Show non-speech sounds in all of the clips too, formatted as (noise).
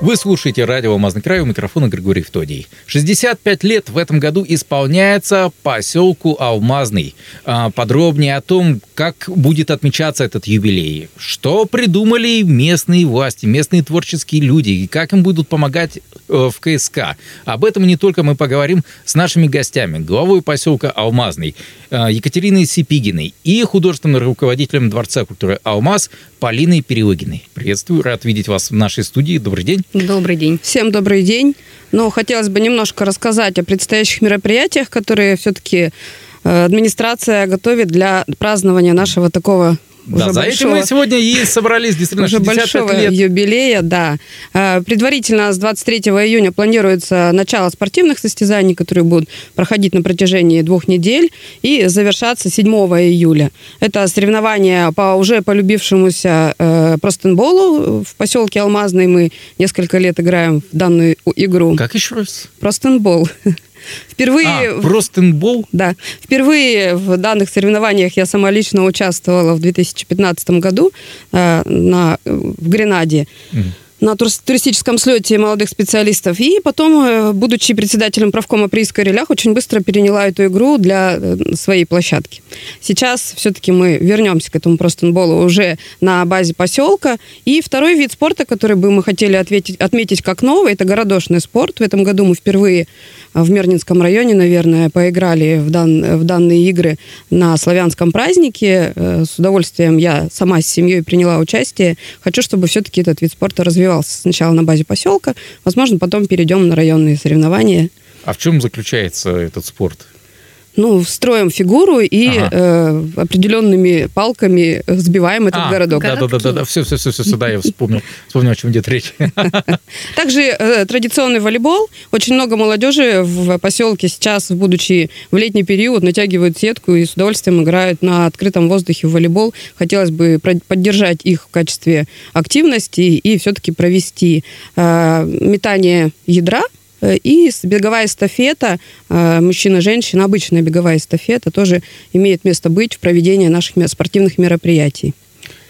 Вы слушаете радио «Алмазный край» у микрофона Григорий Втодий. 65 лет в этом году исполняется поселку Алмазный. А, подробнее о том, как будет отмечаться этот юбилей, что придумали местные власти, местные творческие люди, и как им будут помогать э, в КСК. Об этом не только мы поговорим с нашими гостями, главой поселка Алмазный э, Екатериной Сипигиной и художественным руководителем Дворца культуры «Алмаз» Полиной Перелыгиной. Приветствую, рад видеть вас в нашей студии. Добрый день. Добрый день. Всем добрый день. Ну, хотелось бы немножко рассказать о предстоящих мероприятиях, которые все-таки э, администрация готовит для празднования нашего такого да, уже за большого, этим мы сегодня и собрались, действительно, уже 65 большого лет. юбилея, да. Э, Предварительно с 23 июня планируется начало спортивных состязаний, которые будут проходить на протяжении двух недель и завершаться 7 июля. Это соревнования по уже полюбившемуся э, простенболу в поселке Алмазный. Мы несколько лет играем в данную игру. Как еще раз? Простенбол. (laughs) Впервые А, в- простенбол? да. Впервые в данных соревнованиях я сама лично участвовала в 2015 году э, на, в Гренаде. На тур- туристическом слете молодых специалистов. И потом, э, будучи председателем правкома при Искорелях, очень быстро переняла эту игру для э, своей площадки. Сейчас все-таки мы вернемся к этому простенболу уже на базе поселка. И второй вид спорта, который бы мы хотели ответить, отметить как новый, это городошный спорт. В этом году мы впервые в Мернинском районе, наверное, поиграли в, дан- в данные игры на славянском празднике. Э, С удовольствием я сама с семьей приняла участие. Хочу, чтобы все-таки этот вид спорта развивался сначала на базе поселка, возможно, потом перейдем на районные соревнования. А в чем заключается этот спорт? Ну, строим фигуру и Ага. э, определенными палками сбиваем этот А, городок. Да, да, да, да, да, все, все, все, все, сюда я вспомнил, вспомнил, о чем идет речь. (laughs) Также э, традиционный волейбол. Очень много молодежи в поселке сейчас, будучи в летний период, натягивают сетку и с удовольствием играют на открытом воздухе в волейбол. Хотелось бы поддержать их в качестве активности и все-таки провести э, метание ядра и с- беговая эстафета, э, мужчина-женщина, обычная беговая эстафета тоже имеет место быть в проведении наших спортивных мероприятий.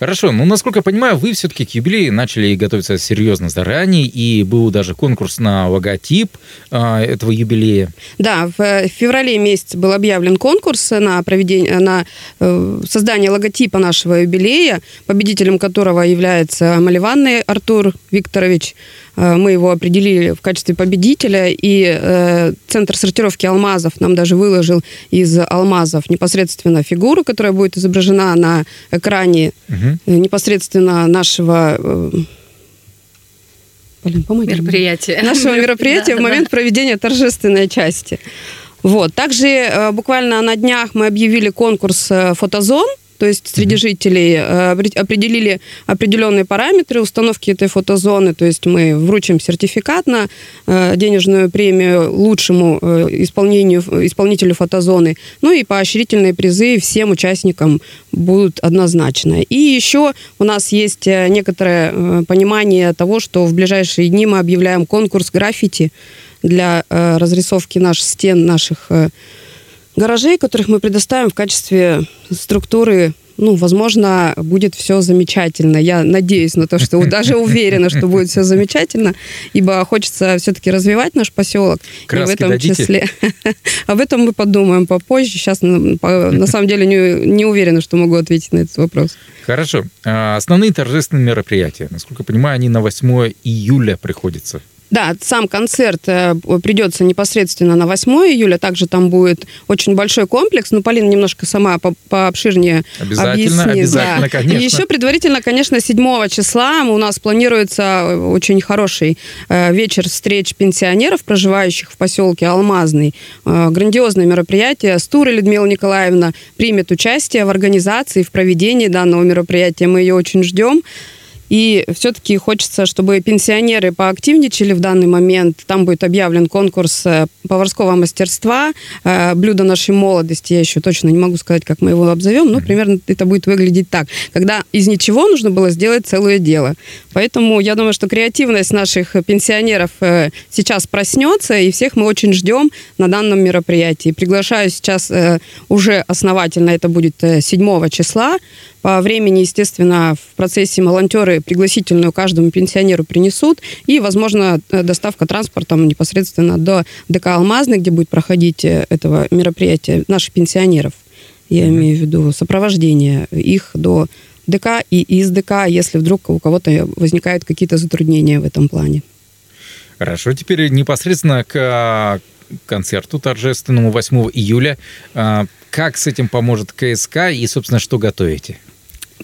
Хорошо, ну, насколько я понимаю, вы все-таки к юбилею начали готовиться серьезно заранее, и был даже конкурс на логотип а, этого юбилея. Да, в э, феврале месяце был объявлен конкурс на проведение, на э, создание логотипа нашего юбилея, победителем которого является Маливанный Артур Викторович. Э, Мы его определили в качестве победителя, и э, Центр сортировки алмазов нам даже выложил из алмазов непосредственно фигуру, которая будет изображена на экране э, непосредственно нашего... Блин, помоги Мероприятие. нашего мероприятия Да, в да, момент проведения торжественной части. Вот. Также буквально на днях мы объявили конкурс «Фотозон», то есть среди жителей э, опре- определили определенные параметры установки этой фотозоны. То есть мы вручим сертификат на э, денежную премию лучшему э, исполнению, исполнителю фотозоны. Ну и поощрительные призы всем участникам будут однозначно. И еще у нас есть некоторое понимание того, что в ближайшие дни мы объявляем конкурс граффити для разрисовки наших стен, наших гаражей, которых мы предоставим в качестве структуры. Ну, возможно, будет все замечательно. Я надеюсь на то, что даже (laughs) уверена, что будет все замечательно, ибо хочется все-таки развивать наш поселок. И в Краски этом дадите? числе. (laughs) Об этом мы подумаем попозже. Сейчас, на самом деле, не, не уверена, что могу ответить на этот вопрос. Хорошо. А, Основные торжественные мероприятия, насколько я понимаю, они на 8 июля приходятся. Да, сам концерт э, придется непосредственно на 8 июля. Также там будет очень большой комплекс. Ну, Полина немножко сама по- пообширнее Обязательно, объяснит. обязательно, да. конечно. И еще предварительно, конечно, 7 числа у нас планируется очень хороший э, вечер встреч пенсионеров, проживающих в поселке Алмазный. Э, Грандиозное мероприятие. Стура Людмила Николаевна примет участие в организации, в проведении данного мероприятия. Мы ее очень ждем. И все-таки хочется, чтобы пенсионеры поактивничали в данный момент. Там будет объявлен конкурс э, поварского мастерства, э, блюдо нашей молодости. Я еще точно не могу сказать, как мы его обзовем, но примерно это будет выглядеть так. Когда из ничего нужно было сделать целое дело. Поэтому я думаю, что креативность наших пенсионеров э, сейчас проснется, и всех мы очень ждем на данном мероприятии. Приглашаю сейчас уже основательно, это будет 7 числа. По времени, естественно, в процессе волонтеры пригласительную каждому пенсионеру принесут, и, возможно, доставка транспортом непосредственно до ДК «Алмазный», где будет проходить этого мероприятия наших пенсионеров. Я имею в виду сопровождение их до ДК и из ДК, если вдруг у кого-то возникают какие-то затруднения в этом плане. Хорошо, теперь непосредственно к а, концерту торжественному 8 июля. Как с этим поможет КСК и, собственно, что готовите?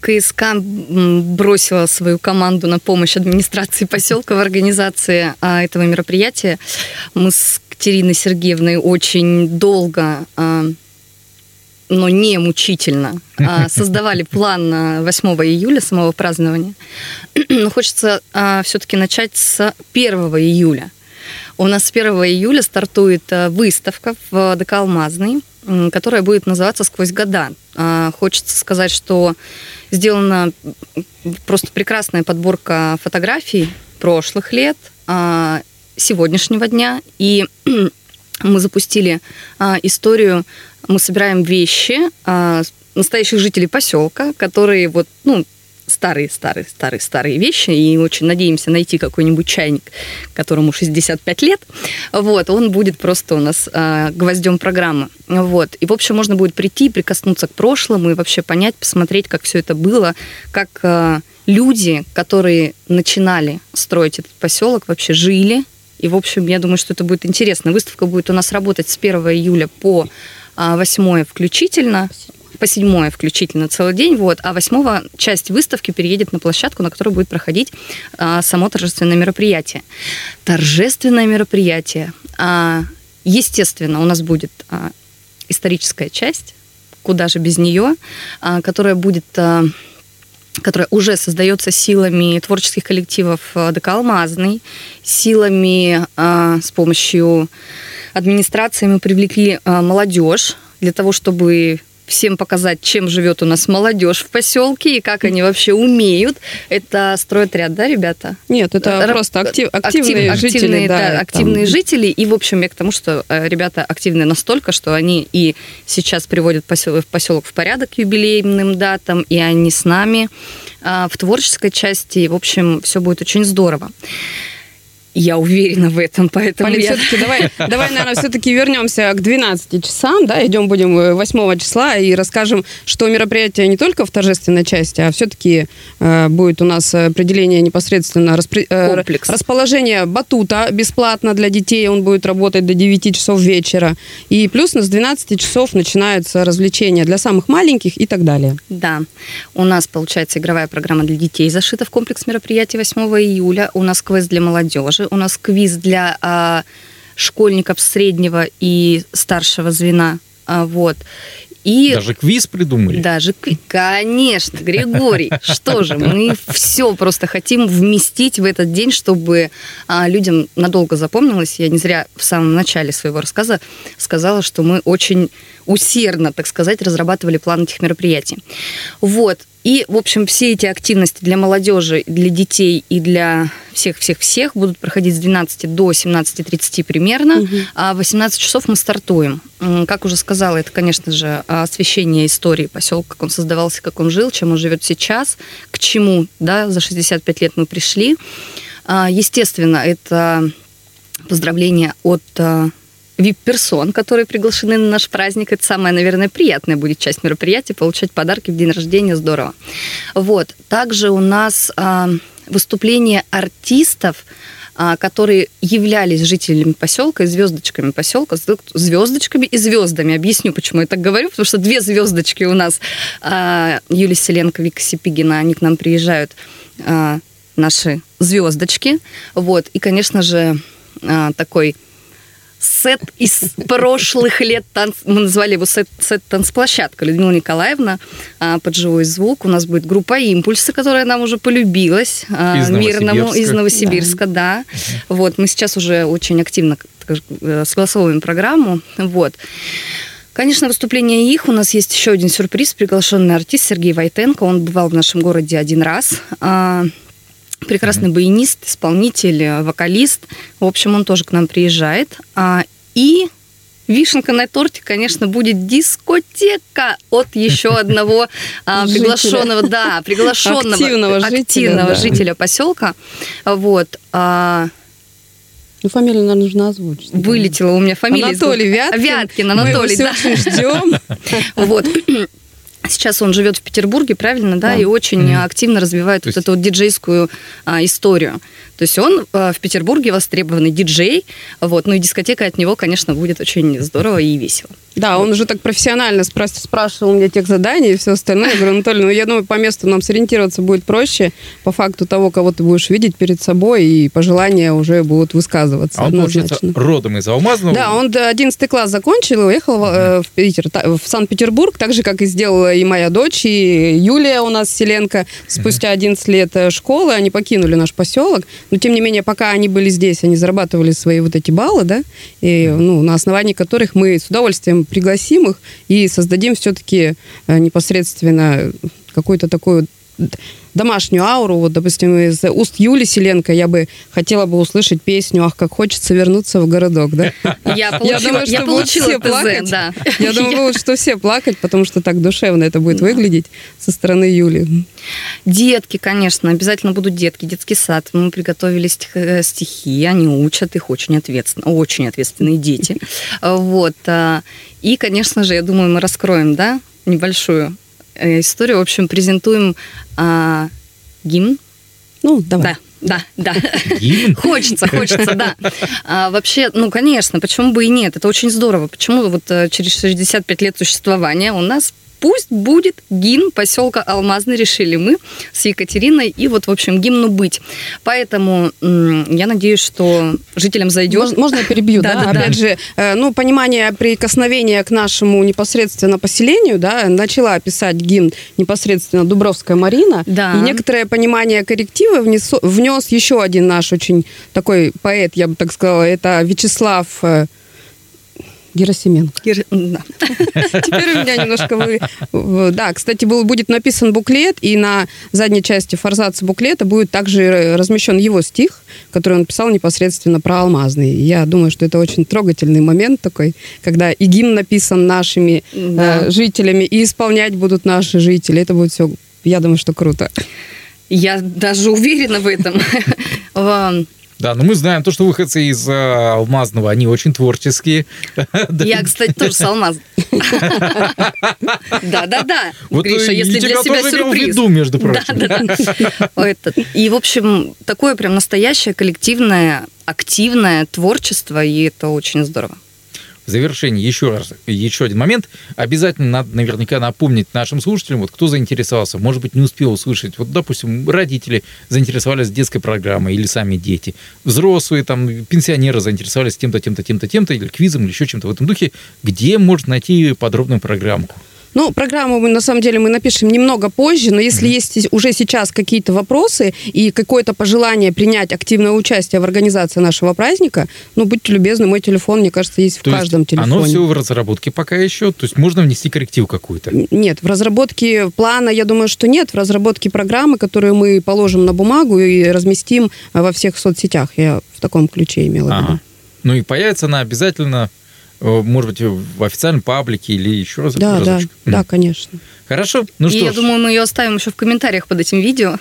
КСК бросила свою команду на помощь администрации поселка в организации а, этого мероприятия. Мы с Катериной Сергеевной очень долго но не мучительно. А, (laughs) создавали план на 8 июля самого празднования. (clears throat) Но хочется а, все-таки начать с 1 июля. У нас с 1 июля стартует а, выставка в ДК «Алмазный», которая будет называться «Сквозь года». Хочется сказать, что сделана просто прекрасная подборка фотографий прошлых лет, сегодняшнего дня. И (clears throat) мы запустили историю мы собираем вещи а, настоящих жителей поселка, которые вот, ну, старые, старые, старые, старые вещи, и очень надеемся найти какой-нибудь чайник, которому 65 лет. Вот, он будет просто у нас э, гвоздем программы. Вот. И, в общем, можно будет прийти, прикоснуться к прошлому и вообще понять, посмотреть, как все это было, как э, люди, которые начинали строить этот поселок, вообще жили. И, в общем, я думаю, что это будет интересно. Выставка будет у нас работать с 1 июля по 8 включительно, по 7 включительно целый день, вот, а 8 часть выставки переедет на площадку, на которой будет проходить а, само торжественное мероприятие. Торжественное мероприятие, а, естественно, у нас будет а, историческая часть, куда же без нее, а, которая будет... А, которая уже создается силами творческих коллективов а, ДК «Алмазный», силами а, с помощью администрации мы привлекли а, молодежь для того, чтобы всем показать, чем живет у нас молодежь в поселке и как они вообще умеют. Это стройотряд, да, ребята? Нет, это Р- просто актив, активные, актив, жители. Активные, да, да, активные там. жители. И, в общем, я к тому, что э, ребята активны настолько, что они и сейчас приводят поселок, поселок в порядок юбилейным датам, и они с нами а, в творческой части. В общем, все будет очень здорово. Я уверена в этом, поэтому Полин, я... все-таки давай, давай, наверное, все-таки вернемся к 12 часам, да, идем будем 8 э, числа и расскажем, что мероприятие не только в торжественной части, а все-таки э, будет у нас определение непосредственно распри... э, расположение батута бесплатно для детей, он будет работать до 9 часов вечера, и плюс с 12 часов начинаются развлечения для самых маленьких и так далее. Да, у нас, получается, игровая программа для детей зашита в комплекс мероприятий 8 июля, у нас квест для молодежи, у нас квиз для а, школьников среднего и старшего звена. А, вот. И даже квиз придумали. Даже, конечно, Григорий. (laughs) Что же, мы все просто хотим вместить в этот день, чтобы а, людям надолго запомнилось. Я не зря в самом начале своего рассказа сказала, что мы очень усердно, так сказать, разрабатывали план этих мероприятий. Вот. И, в общем, все эти активности для молодежи, для детей и для всех-всех-всех будут проходить с 12 до 17.30 примерно, угу. а в 18 часов мы стартуем. Как уже сказала, это, конечно же, освещение истории поселка, как он создавался, как он жил, чем он живет сейчас, к чему, да, за 65 лет мы пришли. А, естественно, это поздравление от а, вип-персон, которые приглашены на наш праздник. Это самая, наверное, приятная будет часть мероприятия, получать подарки в день рождения, здорово. Вот. Также у нас выступление артистов, а, которые являлись жителями поселка и звездочками поселка, звездочками и звездами. Объясню, почему я так говорю, потому что две звездочки у нас, а, Юлия Селенко, Вика Сипигина, они к нам приезжают, а, наши звездочки. Вот. И, конечно же, такой сет из прошлых лет. Танц... Мы назвали его сет, сет танцплощадка. Людмила Николаевна а, под живой звук. У нас будет группа «Импульсы», которая нам уже полюбилась. А, Из мирному из Новосибирска, да. Вот, мы сейчас уже очень активно э, согласовываем программу. Вот. Конечно, выступление их. У нас есть еще один сюрприз. Приглашенный артист Сергей Войтенко. Он бывал в нашем городе один раз. Прекрасный баянист, исполнитель, э, вокалист. В общем, он тоже к нам приезжает. А, И вишенка на торте, конечно, будет дискотека от еще (laughs) одного а, приглашенного, да, (laughs) приглашенного Активного жителя, активного да. жителя поселка. Вот. а, Ну, фамилию нам нужно озвучить. Вылетела у меня фамилия. Анатолий. Вяткин. Вяткин, Мы Анатолий, его да. все очень ждем. (laughs) Вот. Сейчас он живет в Петербурге, правильно, да, Да. и очень активно развивает То вот есть- эту вот диджейскую а, историю. То есть он а, в Петербурге востребованный диджей, вот, ну и дискотека от него, конечно, будет очень здорово и весело. Да, он уже так профессионально спра- спрашивал меня тех заданий и все остальное. Я говорю, Анатолий, ну я думаю, по месту нам сориентироваться будет проще, по факту того, кого ты будешь видеть перед собой, и пожелания уже будут высказываться А он, получается, родом из Алмазного. Да, он до 11 класс закончил и уехал э, в Питер, в Санкт-Петербург, так же, как и сделала и моя дочь, и Юлия у нас, Селенко. Спустя 11 лет э, школы они покинули наш поселок, но, тем не менее, пока они были здесь, они зарабатывали свои вот эти баллы, да, и, ну, на основании которых мы с удовольствием пригласим их и создадим все-таки непосредственно какую-то такую д- домашнюю ауру. Вот, допустим, из уст Юли Селенко я бы хотела бы услышать песню «Ах, как хочется вернуться в городок», да? Я получила, думаю, я что будут получила все ТЗ, плакать. да. Я думаю, что все плакать, потому что так душевно это будет выглядеть со стороны Юли. Детки, конечно, обязательно будут детки, детский сад. Мы приготовили э, стихи, они учат их очень ответственно, очень ответственные дети. (laughs) Вот. а, И, конечно же, я думаю, мы раскроем, да, небольшую историю. В общем, презентуем а, гимн. Ну, давай. Да, да, да. Гимн? Хочется, хочется, да. А, вообще, ну, конечно, почему бы и нет? Это очень здорово. Почему вот э, через 65 лет существования у нас пусть будет гимн поселка Алмазный, решили мы с Екатериной, и вот, в общем, гимну быть. Поэтому я надеюсь, что жителям зайдет. Можно, можно я перебью, да? Да, да, да. Опять же, э, ну, понимание прикосновения к нашему непосредственно поселению, да, начала писать гимн непосредственно Дубровская Марина. Да. И некоторое понимание корректива внес, внес еще один наш очень такой поэт, я бы так сказала, это Вячеслав э, Герасименко. Кир- да. (laughs) Теперь у меня немножко вы... Да, кстати, был, будет написан буклет, и на задней части форзаца буклета будет также размещен его стих, который он писал непосредственно про алмазный. Я думаю, что это очень трогательный момент такой, когда и гимн написан нашими Да. э, жителями, и исполнять будут наши жители. Это будет все, я думаю, что круто. Я даже уверена в этом. (laughs) Да, но мы знаем то, что выходцы из э, Алмазного, они очень творческие. (laughs) Я, кстати, тоже с алмаз. (laughs) Да-да-да. Вот Гриша, если для себя сюрприз. виду, между прочим. И, в общем, такое прям настоящее коллективное, активное творчество, и это очень здорово. В завершении еще раз, еще один момент. Обязательно надо наверняка напомнить нашим слушателям, вот кто заинтересовался, может быть, не успел услышать. Вот, допустим, родители заинтересовались детской программой или сами дети. Взрослые, там, пенсионеры заинтересовались тем-то, тем-то, тем-то, тем-то, или квизом, или еще чем-то в этом духе. Где можно найти подробную программу? Ну, программу мы, на самом деле, мы напишем немного позже, но если есть уже сейчас какие-то вопросы и какое-то пожелание принять активное участие в организации нашего праздника, ну, будьте любезны, мой телефон, мне кажется, есть в То есть каждом телефоне. Оно все в разработке пока еще, то есть можно внести корректив какой-то. Нет, в разработке плана, я думаю, что нет. В разработке программы, которую мы положим на бумагу и разместим э, во всех соцсетях. Я в таком ключе имела в виду. Ага. Ну и появится она обязательно, может быть, в официальном паблике или еще раз. Да, да, разочек. да, конечно. Хорошо, ну и что я ж, думаю, мы ее оставим еще в комментариях под этим видео.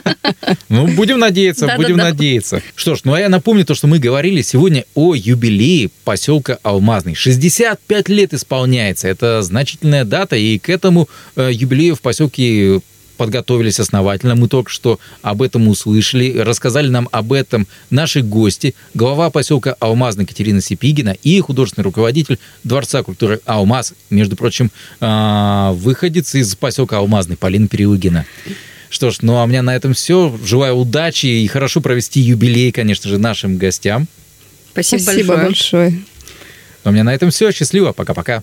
(laughs) ну будем надеяться, будем надеяться. Что ж, ну а я напомню то, что мы говорили сегодня о юбилее поселка Алмазный. 65 лет исполняется, это значительная дата, и к этому э, юбилею в поселке подготовились основательно. Мы только что об этом услышали. Рассказали нам об этом наши гости. Глава поселка Алмазный Катерина Сипигина и художественный руководитель Дворца культуры Алмаз. Между прочим, а, выходец из поселка Алмазный Полина Переугина. Что ж, ну а у меня на этом все. Желаю удачи и хорошо провести юбилей, конечно же, нашим гостям. Спасибо, Спасибо большое. большое. Ну, У меня на этом все. Счастливо. Пока-пока.